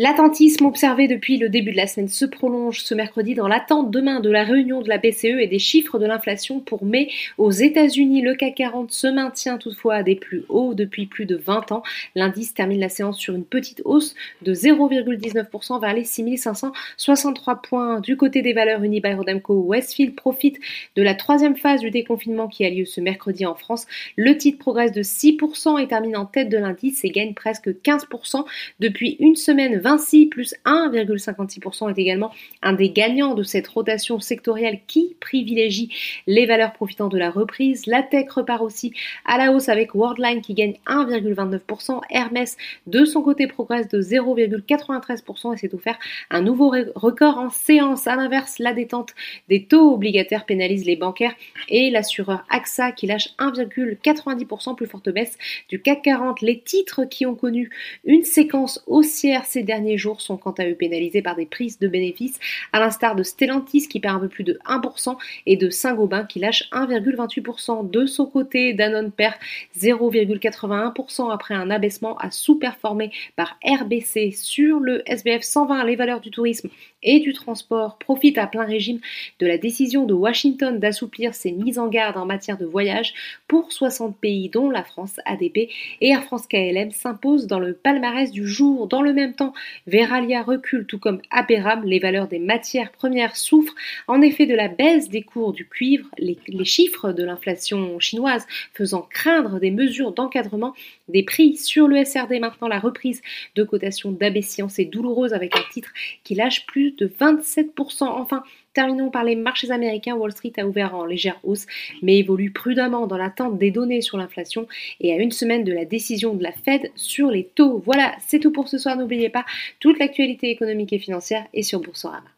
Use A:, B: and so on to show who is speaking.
A: L'attentisme observé depuis le début de la semaine se prolonge ce mercredi dans l'attente demain de la réunion de la BCE et des chiffres de l'inflation pour mai aux États-Unis. Le CAC 40 se maintient toutefois à des plus hauts depuis plus de 20 ans. L'indice termine la séance sur une petite hausse de 0,19% vers les 6563 points. Du côté des valeurs Unibail Rodamco, Westfield profite de la troisième phase du déconfinement qui a lieu ce mercredi en France. Le titre progresse de 6% et termine en tête de l'indice et gagne presque 15% depuis une semaine. Vinci plus 1,56% est également un des gagnants de cette rotation sectorielle qui privilégie les valeurs profitant de la reprise. La tech repart aussi à la hausse avec Worldline qui gagne 1,29%. Hermès de son côté progresse de 0,93% et s'est offert un nouveau record en séance. À l'inverse, la détente des taux obligataires pénalise les bancaires et l'assureur AXA qui lâche 1,90% plus forte baisse du CAC 40. Les titres qui ont connu une séquence haussière ces derniers derniers jours sont quant à eux pénalisés par des prises de bénéfices, à l'instar de Stellantis qui perd un peu plus de 1% et de Saint-Gobain qui lâche 1,28%. De son côté, Danone perd 0,81% après un abaissement à sous-performer par RBC sur le SBF 120. Les valeurs du tourisme et du transport profitent à plein régime de la décision de Washington d'assouplir ses mises en garde en matière de voyage pour 60 pays dont la France ADP et Air France KLM s'imposent dans le palmarès du jour. Dans le même temps, Veralia recule tout comme Aperam, les valeurs des matières premières souffrent en effet de la baisse des cours du cuivre, les, chiffres de l'inflation chinoise faisant craindre des mesures d'encadrement des prix sur le SRD. Maintenant, la reprise de cotation d'abaissance est douloureuse avec un titre qui lâche plus de 27%. Enfin, Terminons par les marchés américains. Wall Street a ouvert en légère hausse, mais évolue prudemment dans l'attente des données sur l'inflation et à une semaine de la décision de la Fed sur les taux. Voilà, c'est tout pour ce soir. N'oubliez pas, toute l'actualité économique et financière est sur Boursorama.